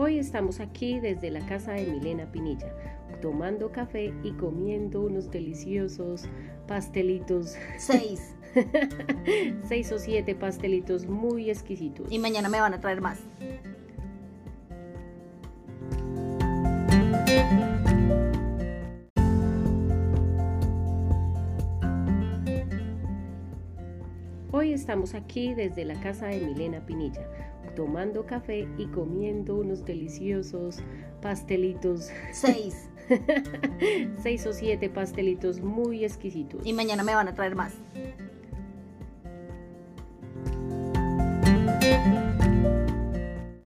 Hoy estamos aquí desde la casa de Milena Pinilla, tomando café y comiendo unos deliciosos pastelitos. Seis. Seis o siete pastelitos muy exquisitos. Y mañana me van a traer más. Hoy estamos aquí desde la casa de Milena Pinilla, tomando café y comiendo unos deliciosos pastelitos. Seis. Seis o siete pastelitos muy exquisitos. Y mañana me van a traer más.